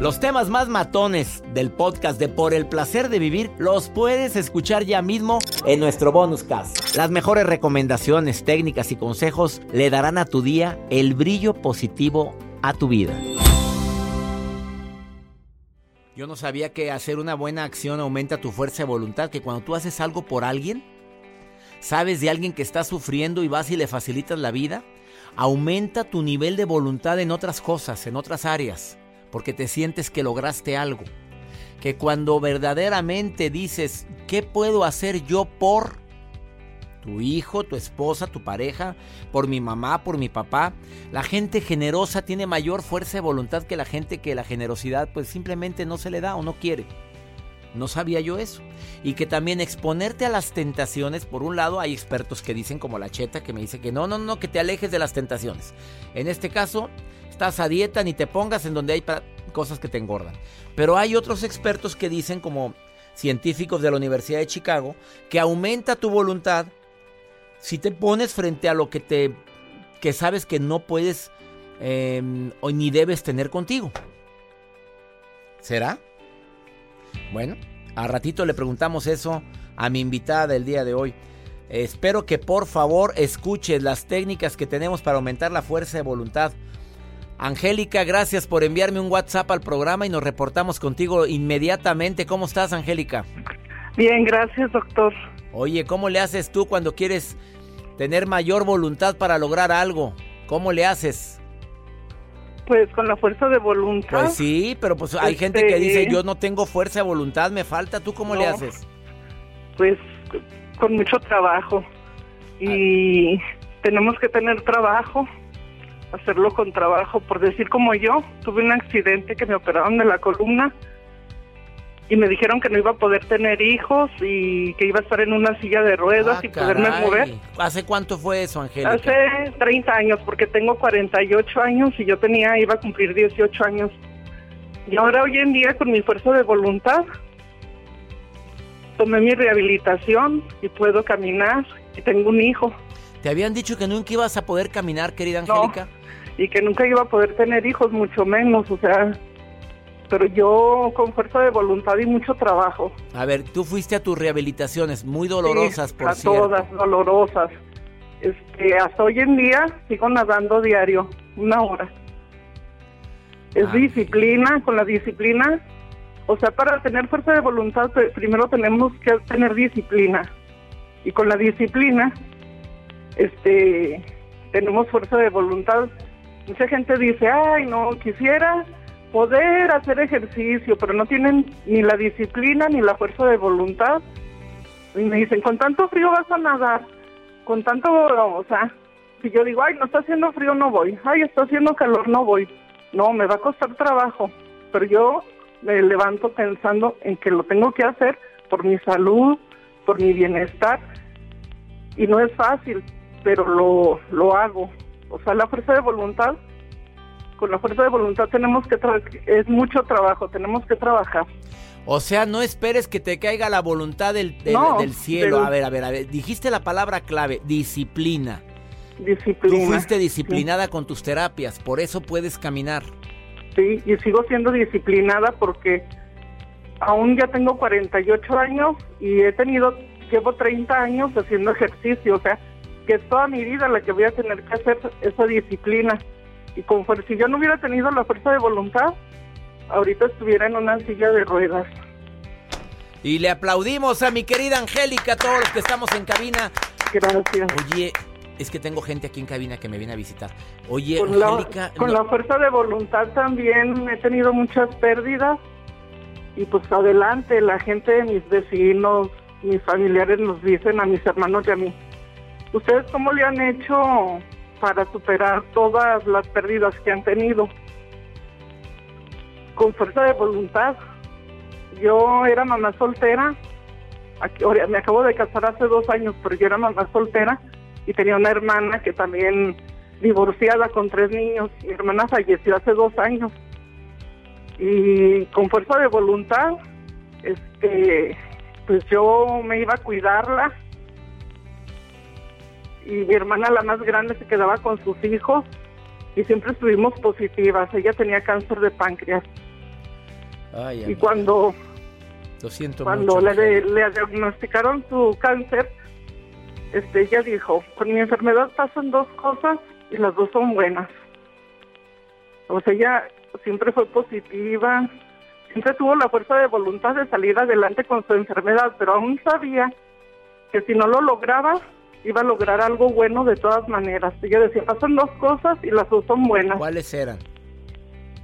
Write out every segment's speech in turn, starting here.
Los temas más matones del podcast de Por el placer de vivir los puedes escuchar ya mismo en nuestro bonus cast. Las mejores recomendaciones, técnicas y consejos le darán a tu día el brillo positivo a tu vida. Yo no sabía que hacer una buena acción aumenta tu fuerza de voluntad, que cuando tú haces algo por alguien, sabes de alguien que está sufriendo y vas y le facilitas la vida, aumenta tu nivel de voluntad en otras cosas, en otras áreas porque te sientes que lograste algo. Que cuando verdaderamente dices, ¿qué puedo hacer yo por tu hijo, tu esposa, tu pareja, por mi mamá, por mi papá? La gente generosa tiene mayor fuerza de voluntad que la gente que la generosidad pues simplemente no se le da o no quiere. No sabía yo eso. Y que también exponerte a las tentaciones, por un lado hay expertos que dicen como la cheta que me dice que no, no, no, que te alejes de las tentaciones. En este caso, estás a dieta ni te pongas en donde hay cosas que te engordan. Pero hay otros expertos que dicen, como científicos de la Universidad de Chicago, que aumenta tu voluntad si te pones frente a lo que te que sabes que no puedes em, o ni debes tener contigo. ¿Será? Bueno, a ratito le preguntamos eso a mi invitada del día de hoy. Espero que por favor escuches las técnicas que tenemos para aumentar la fuerza de voluntad. Angélica, gracias por enviarme un WhatsApp al programa y nos reportamos contigo inmediatamente. ¿Cómo estás, Angélica? Bien, gracias, doctor. Oye, ¿cómo le haces tú cuando quieres tener mayor voluntad para lograr algo? ¿Cómo le haces? Pues con la fuerza de voluntad. Pues sí, pero pues hay gente que dice, este, yo no tengo fuerza de voluntad, me falta. ¿Tú cómo le haces? Pues con mucho trabajo. Y tenemos que tener trabajo hacerlo con trabajo. Por decir como yo, tuve un accidente que me operaron de la columna y me dijeron que no iba a poder tener hijos y que iba a estar en una silla de ruedas ah, y poderme mover. ¿Hace cuánto fue eso, Angélica? Hace 30 años, porque tengo 48 años y yo tenía, iba a cumplir 18 años. Y ahora hoy en día con mi fuerza de voluntad tomé mi rehabilitación y puedo caminar y tengo un hijo. ¿Te habían dicho que nunca ibas a poder caminar, querida Angélica? Y que nunca iba a poder tener hijos, mucho menos, o sea, pero yo con fuerza de voluntad y mucho trabajo. A ver, tú fuiste a tus rehabilitaciones muy dolorosas, por a todas dolorosas. Este, hasta hoy en día sigo nadando diario, una hora. Es ah. disciplina, con la disciplina, o sea, para tener fuerza de voluntad primero tenemos que tener disciplina. Y con la disciplina, este, tenemos fuerza de voluntad Mucha gente dice, ay, no, quisiera poder hacer ejercicio, pero no tienen ni la disciplina ni la fuerza de voluntad. Y me dicen, con tanto frío vas a nadar, con tanto, o sea, si yo digo, ay, no está haciendo frío, no voy, ay, está haciendo calor, no voy. No, me va a costar trabajo, pero yo me levanto pensando en que lo tengo que hacer por mi salud, por mi bienestar, y no es fácil, pero lo, lo hago. O sea, la fuerza de voluntad con la fuerza de voluntad tenemos que es mucho trabajo, tenemos que trabajar. O sea, no esperes que te caiga la voluntad del, del, cielo. A ver, a ver, a ver. Dijiste la palabra clave, disciplina. Disciplina. Tú fuiste disciplinada con tus terapias, por eso puedes caminar. Sí, y sigo siendo disciplinada porque aún ya tengo 48 años y he tenido, llevo 30 años haciendo ejercicio, o sea, que es toda mi vida la que voy a tener que hacer esa disciplina. Y con si yo no hubiera tenido la fuerza de voluntad, ahorita estuviera en una silla de ruedas. Y le aplaudimos a mi querida Angélica, a todos los que estamos en cabina. Gracias. Oye, es que tengo gente aquí en cabina que me viene a visitar. Oye, con Angélica. La, con la fuerza de voluntad también he tenido muchas pérdidas. Y pues adelante, la gente, mis vecinos, mis familiares nos dicen a mis hermanos y a mí. ¿Ustedes cómo le han hecho para superar todas las pérdidas que han tenido? Con fuerza de voluntad. Yo era mamá soltera. Aquí, me acabo de casar hace dos años, pero yo era mamá soltera y tenía una hermana que también divorciada con tres niños. Mi hermana falleció hace dos años. Y con fuerza de voluntad, este, pues yo me iba a cuidarla. Y mi hermana, la más grande, se quedaba con sus hijos y siempre estuvimos positivas. Ella tenía cáncer de páncreas. y cuando, Lo siento cuando le, le diagnosticaron su cáncer, este, ella dijo, con mi enfermedad pasan dos cosas y las dos son buenas. O sea, ella siempre fue positiva, siempre tuvo la fuerza de voluntad de salir adelante con su enfermedad, pero aún sabía que si no lo lograba, iba a lograr algo bueno de todas maneras. Ella decía, pasan dos cosas y las dos son buenas. ¿Cuáles eran?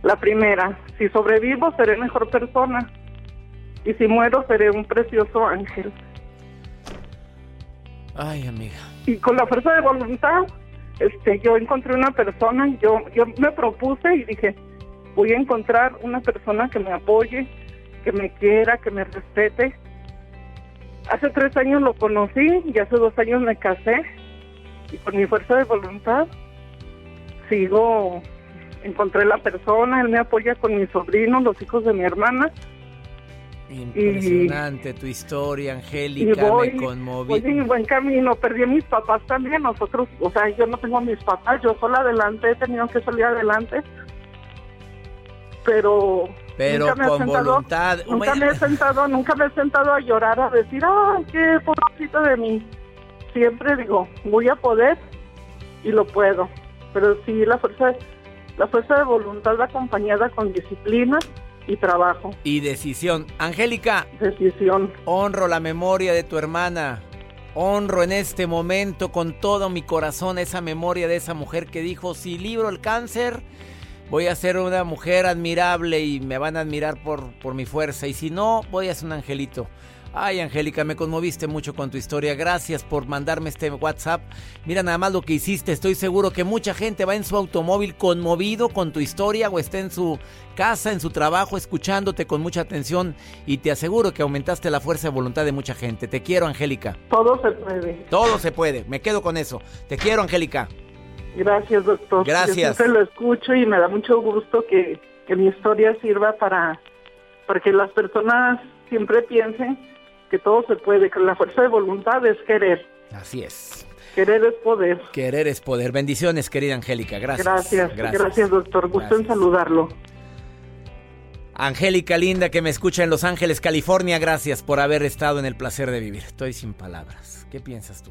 La primera, si sobrevivo seré mejor persona y si muero seré un precioso ángel. Ay, amiga. Y con la fuerza de voluntad, este, yo encontré una persona, yo, yo me propuse y dije, voy a encontrar una persona que me apoye, que me quiera, que me respete. Hace tres años lo conocí y hace dos años me casé. Y con mi fuerza de voluntad sigo, encontré la persona, él me apoya con mis sobrinos, los hijos de mi hermana. Impresionante tu historia, Angélica, me conmoví. Voy en buen camino, perdí a mis papás también, nosotros, o sea, yo no tengo a mis papás, yo sola adelante, he tenido que salir adelante, pero... Pero nunca me con sentado, voluntad. Nunca me he sentado, nunca me he sentado a llorar, a decir, ay, qué pobrecito de mí. Siempre digo, voy a poder y lo puedo, pero sí, la fuerza, la fuerza de voluntad acompañada con disciplina, y trabajo. Y decisión. Angélica. Decisión. Honro la memoria de tu hermana. Honro en este momento con todo mi corazón esa memoria de esa mujer que dijo, si libro el cáncer, voy a ser una mujer admirable y me van a admirar por, por mi fuerza. Y si no, voy a ser un angelito. Ay, Angélica, me conmoviste mucho con tu historia. Gracias por mandarme este WhatsApp. Mira nada más lo que hiciste. Estoy seguro que mucha gente va en su automóvil conmovido con tu historia o está en su casa, en su trabajo, escuchándote con mucha atención. Y te aseguro que aumentaste la fuerza de voluntad de mucha gente. Te quiero, Angélica. Todo se puede. Todo se puede. Me quedo con eso. Te quiero, Angélica. Gracias, doctor. Gracias. Yo lo escucho y me da mucho gusto que, que mi historia sirva para, para que las personas siempre piensen que todo se puede, que la fuerza de voluntad es querer. Así es. Querer es poder. Querer es poder. Bendiciones, querida Angélica. Gracias. Gracias, gracias, doctor. Gusto en saludarlo. Angélica linda que me escucha en Los Ángeles, California, gracias por haber estado en el placer de vivir. Estoy sin palabras. ¿Qué piensas tú?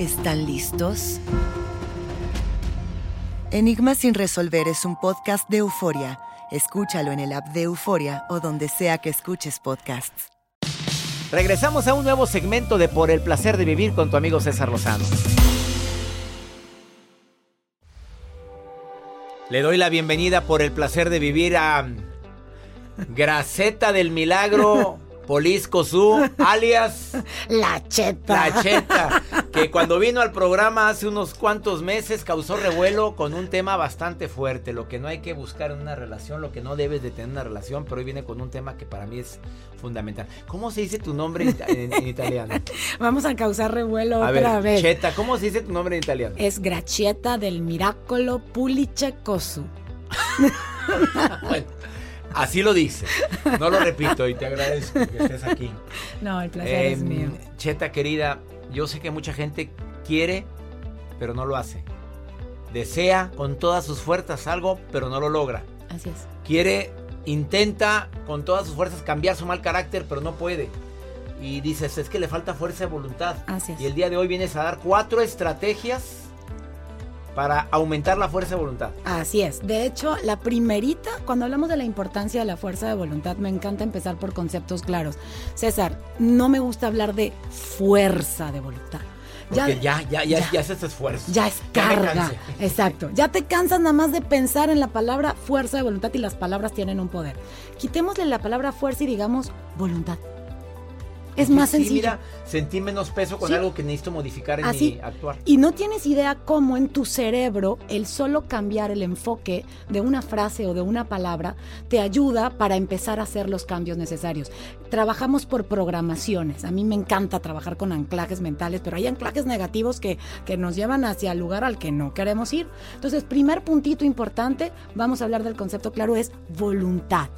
¿Están listos? Enigma sin resolver es un podcast de euforia. Escúchalo en el app de Euforia o donde sea que escuches podcasts. Regresamos a un nuevo segmento de Por el placer de vivir con tu amigo César Lozano. Le doy la bienvenida por el placer de vivir a Graceta del Milagro Polisco Su, alias La Cheta. La Cheta, que cuando vino al programa hace unos cuantos meses causó revuelo con un tema bastante fuerte, lo que no hay que buscar en una relación, lo que no debes de tener en una relación, pero hoy viene con un tema que para mí es fundamental. ¿Cómo se dice tu nombre en, en- en italiano? Vamos a causar revuelo A otra ver, vez. Cheta, ¿cómo se dice tu nombre en italiano? Es Gracieta del Miracolo Pulicecosu. Bueno, así lo dice. No lo repito y te agradezco que estés aquí. No, el placer es Em, mío. Cheta querida, yo sé que mucha gente quiere, pero no lo hace. Desea con todas sus fuerzas algo, pero no lo logra. Así es. Quiere, intenta con todas sus fuerzas cambiar su mal carácter, pero no puede. Y dices, es que le falta fuerza de voluntad. Así es. Y el día de hoy vienes a dar cuatro estrategias para aumentar la fuerza de voluntad. Así es. De hecho, la primerita, cuando hablamos de la importancia de la fuerza de voluntad, me encanta empezar por conceptos claros. César, no me gusta hablar de fuerza de voluntad. Porque ya, ya, ya, ya, haces esfuerzo. Ya es Ya carga. Exacto. Ya te cansas nada más de pensar en la palabra fuerza de voluntad y las palabras tienen un poder. Quitémosle la palabra fuerza y digamos voluntad. Es más sí, sencillo. mira, sentí menos peso con Sí. algo que necesito modificar en Así. mi actuar. Y no tienes idea cómo en tu cerebro el solo cambiar el enfoque de una frase o de una palabra te ayuda para empezar a hacer los cambios necesarios. Trabajamos por programaciones. A mí me encanta trabajar con anclajes mentales, pero hay anclajes negativos que, que nos llevan hacia el lugar al que no queremos ir. Entonces, primer puntito importante, vamos a hablar del concepto claro, es voluntad.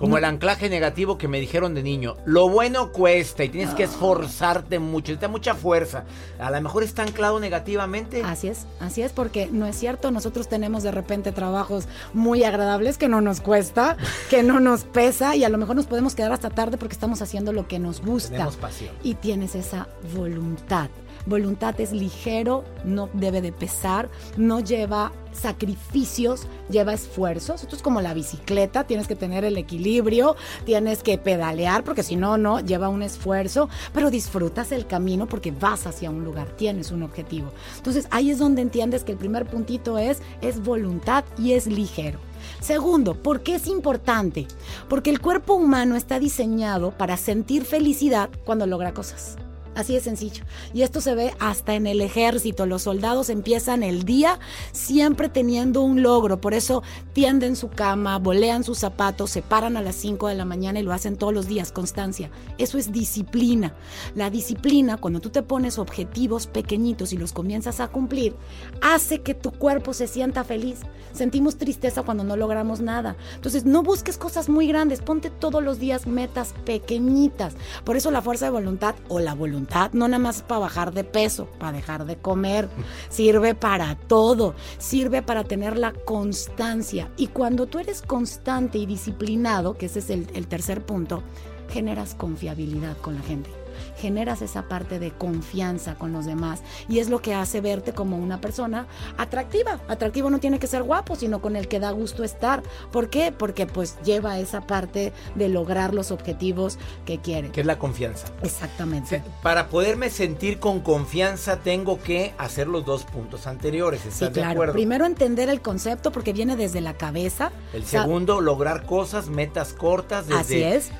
Como No- el anclaje negativo que me dijeron de niño. Lo bueno cuesta y tienes que esforzarte mucho, necesita mucha fuerza. A lo mejor está anclado negativamente. Así es, así es, porque no es cierto, nosotros tenemos de repente trabajos muy agradables que no nos cuesta, que no nos pesa y a lo mejor nos podemos quedar hasta tarde porque estamos haciendo lo que nos gusta. Tenemos pasión. Y tienes esa voluntad. Voluntad es ligero, no debe de pesar, no lleva sacrificios, lleva esfuerzos. Esto es como la bicicleta, tienes que tener el equilibrio, tienes que pedalear porque si no, no, lleva un esfuerzo, pero disfrutas el camino porque vas hacia un lugar, tienes un objetivo. Entonces ahí es donde entiendes que el primer puntito es, es voluntad y es ligero. Segundo, ¿por qué es importante? Porque el cuerpo humano está diseñado para sentir felicidad cuando logra cosas. Así de sencillo. Y esto se ve hasta en el ejército. Los soldados empiezan el día siempre teniendo un logro. Por eso tienden su cama, bolean sus zapatos, se paran a las 5 de la mañana y lo hacen todos los días. Constancia. Eso es disciplina. La disciplina, cuando tú te pones objetivos pequeñitos y los comienzas a cumplir, hace que tu cuerpo se sienta feliz. Sentimos tristeza cuando no logramos nada. Entonces, no busques cosas muy grandes. Ponte todos los días metas pequeñitas. Por eso la fuerza de voluntad o la voluntad no nada más para bajar de peso, para dejar de comer. Sirve para todo. Sirve para tener la constancia. Y cuando tú eres constante y disciplinado, que ese es el tercer punto, generas confiabilidad con la gente generas esa parte de confianza con los demás y es lo que hace verte como una persona atractiva. Atractivo no tiene que ser guapo, sino con el que da gusto estar. ¿Por qué? Porque pues lleva esa parte de lograr los objetivos que quiere. Que es la confianza. Exactamente. Para poderme sentir con confianza tengo que hacer los dos puntos anteriores. ¿Estás Sí, de claro. acuerdo? Primero entender el concepto porque viene desde la cabeza. El O sea, segundo, lograr cosas, metas cortas. Desde, Así es.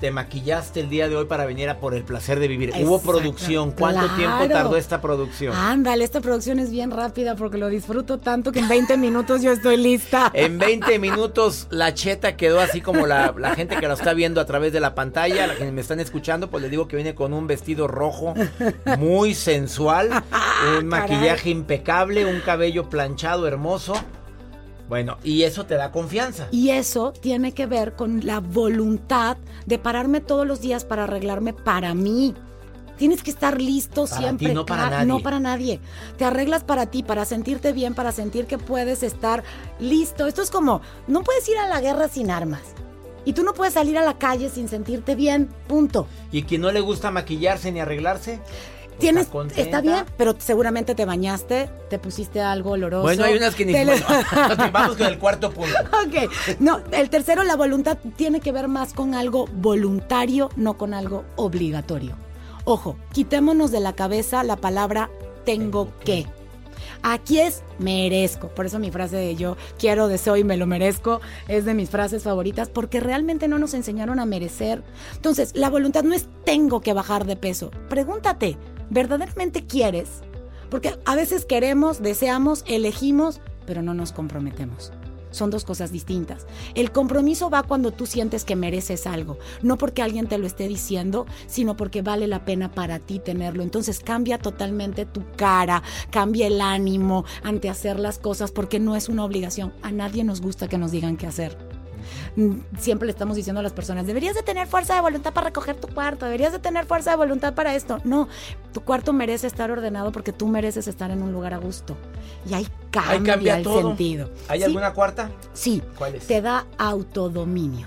Te maquillaste el día de hoy para venir a por el placer de vivir. Hubo producción. ¿Cuánto claro. tiempo tardó esta producción? Ándale, esta producción es bien rápida porque lo disfruto tanto que en 20 minutos yo estoy lista. En 20 minutos la cheta quedó así como la, la gente que lo está viendo a través de la pantalla, la que me están escuchando, pues les digo que viene con un vestido rojo muy sensual, un maquillaje impecable, un cabello planchado hermoso. Bueno, y eso te da confianza. Y eso tiene que ver con la voluntad de pararme todos los días para arreglarme para mí. Tienes que estar listo Para siempre. ti, no para nadie. No para nadie. Te arreglas para ti, para sentirte bien, para sentir que puedes estar listo. Esto es como, no puedes ir a la guerra sin armas. Y tú no puedes salir a la calle sin sentirte bien. Punto. Y quien no le gusta maquillarse ni arreglarse, Tienes, está bien, pero seguramente te bañaste, te pusiste algo oloroso. Bueno, hay unas que ni... Bueno, vamos con el cuarto punto. Ok, no, el tercero, la voluntad tiene que ver más con algo voluntario, no con algo obligatorio. Ojo, quitémonos de la cabeza la palabra tengo que. Aquí es merezco. Por eso mi frase de yo quiero, deseo y me lo merezco es de mis frases favoritas porque realmente no nos enseñaron a merecer. Entonces, la voluntad no es tengo que bajar de peso. Pregúntate, ¿verdaderamente quieres? Porque a veces queremos, deseamos, elegimos, pero no nos comprometemos. Son dos cosas distintas. El compromiso va cuando tú sientes que mereces algo, no porque alguien te lo esté diciendo, sino porque vale la pena para ti tenerlo. Entonces cambia totalmente tu cara, cambia el ánimo ante hacer las cosas, porque no es una obligación. A nadie nos gusta que nos digan qué hacer. Mm, Siempre le estamos diciendo a las personas, deberías de tener fuerza de voluntad para recoger tu cuarto, deberías de tener fuerza de voluntad para esto. No, tu cuarto merece estar ordenado porque tú mereces estar en un lugar a gusto. Y ahí cambia, Ahí cambia el todo. sentido. ¿Hay Sí, alguna cuarta? Sí, ¿Cuál es? te da autodominio.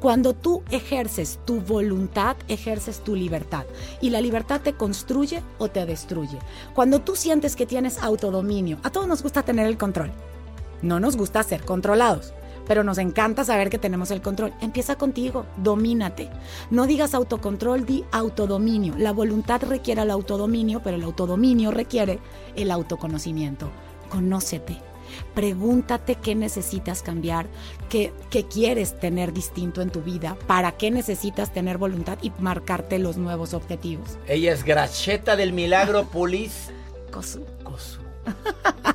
Cuando tú ejerces tu voluntad, ejerces tu libertad. Y la libertad te construye o te destruye. Cuando tú sientes que tienes autodominio, a todos nos gusta tener el control. No nos gusta ser controlados, pero nos encanta saber que tenemos el control. Empieza contigo, domínate. No digas autocontrol, di autodominio. La voluntad requiere el autodominio, pero el autodominio requiere el autoconocimiento. Conócete. Pregúntate qué necesitas cambiar, qué, qué quieres tener distinto en tu vida, para qué necesitas tener voluntad y marcarte los nuevos objetivos. Ella es Gracheta del Milagro Pulis.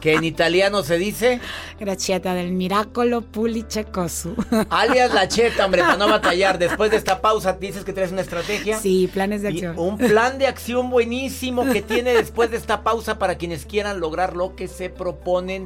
Que en italiano se dice Gracieta del Miracolo Pulice Cosu. alias la cheta, hombre, para no batallar. Después de esta pausa, dices que traes una estrategia. Sí, planes de Y acción. un plan de acción buenísimo que tiene después de esta pausa para quienes quieran lograr lo que se proponen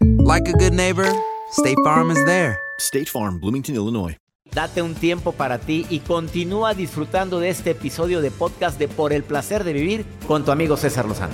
like a good neighbor, State Farm is there. State Farm, Bloomington, Illinois. Date un tiempo para ti y continúa disfrutando de este episodio de podcast de Por el placer de vivir con tu amigo César Lozano.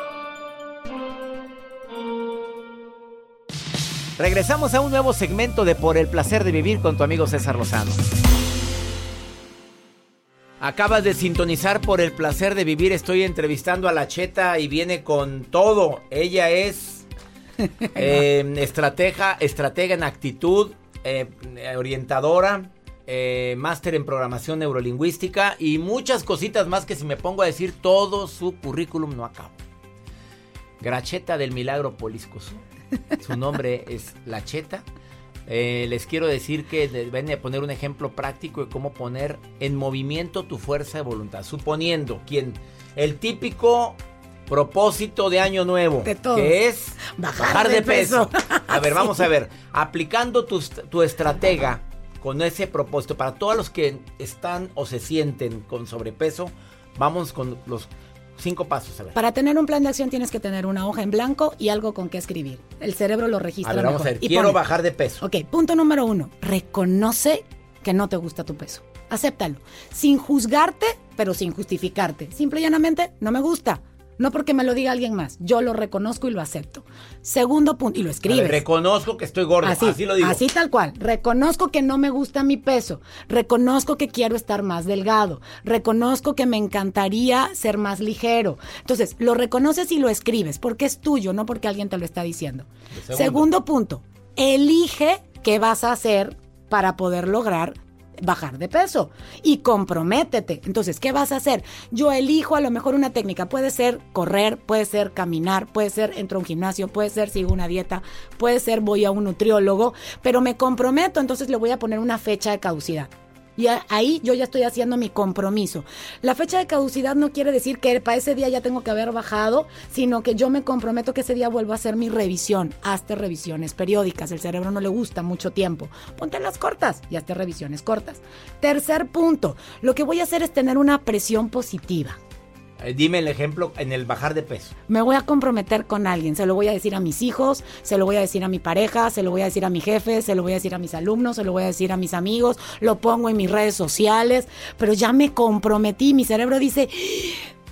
Regresamos a un nuevo segmento de Por el placer de vivir con tu amigo César Lozano. Acabas de sintonizar por el placer de vivir. Estoy entrevistando a la Cheta y viene con todo. Ella es eh, estratega, estratega en actitud, eh, orientadora, eh, máster en programación neurolingüística y muchas cositas más que si me pongo a decir todo su currículum no acabo. Gracheta del Milagro Poliscos. Su nombre es La Cheta. Eh, les quiero decir que deben de poner un ejemplo práctico de cómo poner en movimiento tu fuerza de voluntad. Suponiendo quien el típico propósito de año nuevo, que es bajar, de, peso. A ver, vamos a ver, aplicando tu, tu estratega con ese propósito para todos los que están o se sienten con sobrepeso, vamos con los Cinco pasos, a ver. Para tener un plan de acción tienes que tener una hoja en blanco y algo con qué escribir. El cerebro lo registra. A ver, vamos a ver. Quiero bajar de peso. Ok, punto número uno. Reconoce que no te gusta tu peso. Acéptalo. Sin juzgarte, pero sin justificarte. Simple y llanamente, no me gusta. No porque me lo diga alguien más. Yo lo reconozco y lo acepto. Segundo punto, y lo escribes. reconozco que estoy gordo. Así, lo digo. Así tal cual. Reconozco que no me gusta mi peso. Reconozco que quiero estar más delgado. Reconozco que me encantaría ser más ligero. Entonces, lo reconoces y lo escribes porque es tuyo, no porque alguien te lo está diciendo. Segundo punto, elige qué vas a hacer para poder lograr bajar de peso y comprométete. Entonces, ¿qué vas a hacer? Yo elijo a lo mejor una técnica. Puede ser correr, puede ser caminar, puede ser entro a un gimnasio, puede ser sigo una dieta, puede ser voy a un nutriólogo, pero me comprometo, entonces le voy a poner una fecha de caducidad. Y ahí yo ya estoy haciendo mi compromiso. La fecha de caducidad no quiere decir que para ese día ya tengo que haber bajado, sino que yo me comprometo que ese día vuelvo a hacer mi revisión. Hazte revisiones periódicas. El cerebro no le gusta mucho tiempo. Ponte las cortas y hazte revisiones cortas. Tercer punto, lo que voy a hacer es tener una presión positiva. Eh, dime el ejemplo en el bajar de peso. Me voy a comprometer con alguien, se lo voy a decir a mis hijos, se lo voy a decir a mi pareja, se lo voy a decir a mi jefe, se lo voy a decir a mis alumnos, se lo voy a decir a mis amigos, lo pongo en mis redes sociales, pero ya me comprometí, mi cerebro dice,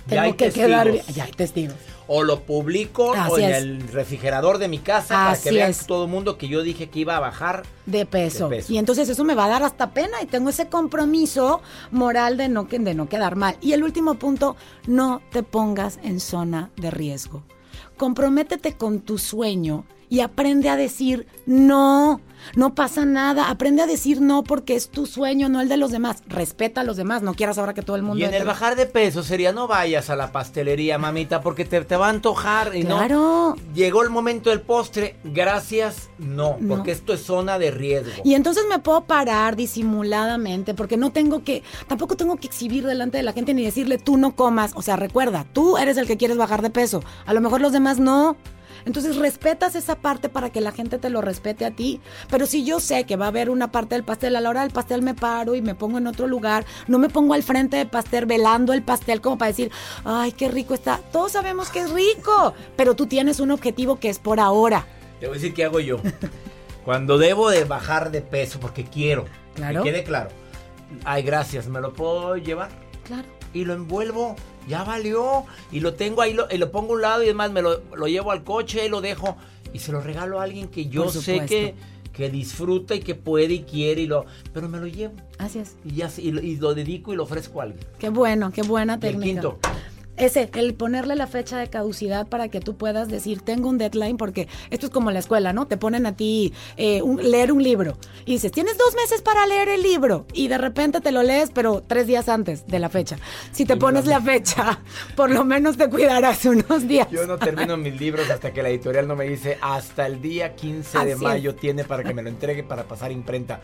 tengo que quedar bien. Ya hay testigos o lo publico o en el refrigerador de mi casa para que vean todo el mundo que yo dije que iba a bajar de peso. Y entonces eso me va a dar hasta pena y tengo ese compromiso moral de no, de no quedar mal. Y el último punto, no te pongas en zona de riesgo. Comprométete con tu sueño y aprende a decir no. No pasa nada. Aprende a decir no porque es tu sueño, no el de los demás. Respeta a los demás. No quieras ahora que todo el mundo. Y en el bajar de peso sería no vayas a la pastelería, mamita, porque te, te va a antojar. Y claro. No, llegó el momento del postre. Gracias, no, porque esto es zona de riesgo. Y entonces me puedo parar disimuladamente porque no tengo que, tampoco tengo que exhibir delante de la gente ni decirle tú no comas. O sea, recuerda, tú eres el que quieres bajar de peso. A lo mejor los demás no. Entonces respetas esa parte para que la gente te lo respete a ti. Pero si yo sé que va a haber una parte del pastel, a la hora del pastel me paro y me pongo en otro lugar, no me pongo al frente del pastel velando el pastel como para decir, ay, qué rico está. Todos sabemos que es rico, pero tú tienes un objetivo que es por ahora. Te voy a decir qué hago yo. Cuando debo de bajar de peso porque quiero, claro. que quede claro. Ay, gracias, ¿me lo puedo llevar? Claro. Y lo envuelvo ya valió. Y lo tengo ahí, lo, y lo pongo a un lado y además me lo, llevo al coche y lo dejo. Y se lo regalo a alguien que yo sé que, que disfruta y que puede y quiere. Y lo, pero me lo llevo. Así es. Y, ya, y, lo, dedico y lo ofrezco a alguien. Qué bueno, qué buena técnica. quinto. Ese, el ponerle la fecha de caducidad para que tú puedas decir, tengo un deadline, porque esto es como la escuela, ¿no? Te ponen a ti eh, leer un libro y dices, tienes dos meses para leer el libro y de repente te lo lees, pero tres días antes de la fecha. Si te pones la fecha, por lo menos te cuidarás unos días. Yo no termino mis libros hasta que la editorial no me dice, hasta el día 15 de mayo tiene para que me lo entregue para pasar imprenta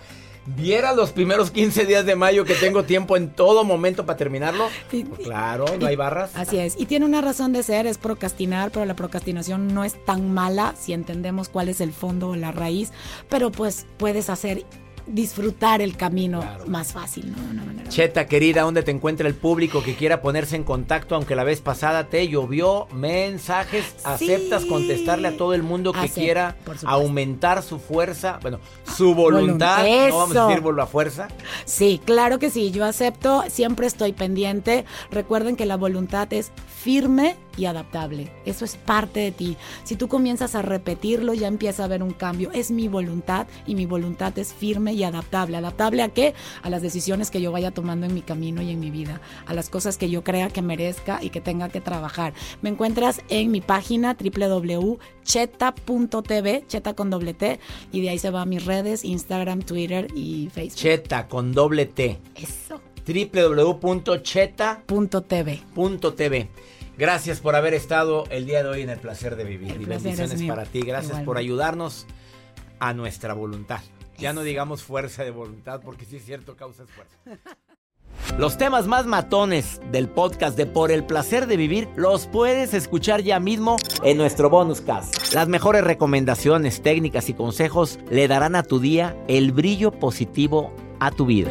viera los primeros 15 días de mayo que tengo tiempo en todo momento para terminarlo, pues claro, no hay barras. Así es. Y tiene una razón de ser, es procrastinar, pero la procrastinación no es tan mala si entendemos cuál es el fondo o la raíz, pero pues puedes hacer disfrutar el camino más fácil, ¿no? Cheta, querida, ¿dónde te encuentra el público que quiera ponerse en contacto? Aunque la vez pasada te llovió mensajes, ¿aceptas contestarle a todo el mundo que quiera aumentar su fuerza? Bueno, su voluntad, no vamos a decir la fuerza. Sí, claro que sí, yo acepto, siempre estoy pendiente. Recuerden que la voluntad es firme y adaptable. Eso es parte de ti. Si tú comienzas a repetirlo, ya empieza a haber un cambio. Es mi voluntad y mi voluntad es firme y adaptable. ¿Adaptable a qué? A las decisiones que yo vaya tomando en mi camino y en mi vida, a las cosas que yo crea que merezca y que tenga que trabajar. Me encuentras en mi página www.cheta.tv, cheta con doble T, y de ahí se va a mis redes, Instagram, Twitter y Facebook. Cheta con doble T. Eso. www.cheta.tv. Gracias por haber estado el día de hoy en el placer de vivir. El y placer bendiciones para ti. Gracias por ayudarnos a nuestra voluntad. Ya no digamos fuerza de voluntad porque sí es cierto, causa esfuerzo. Los temas más matones del podcast de Por el placer de vivir los puedes escuchar ya mismo en nuestro bonus cast. Las mejores recomendaciones, técnicas y consejos le darán a tu día el brillo positivo a tu vida.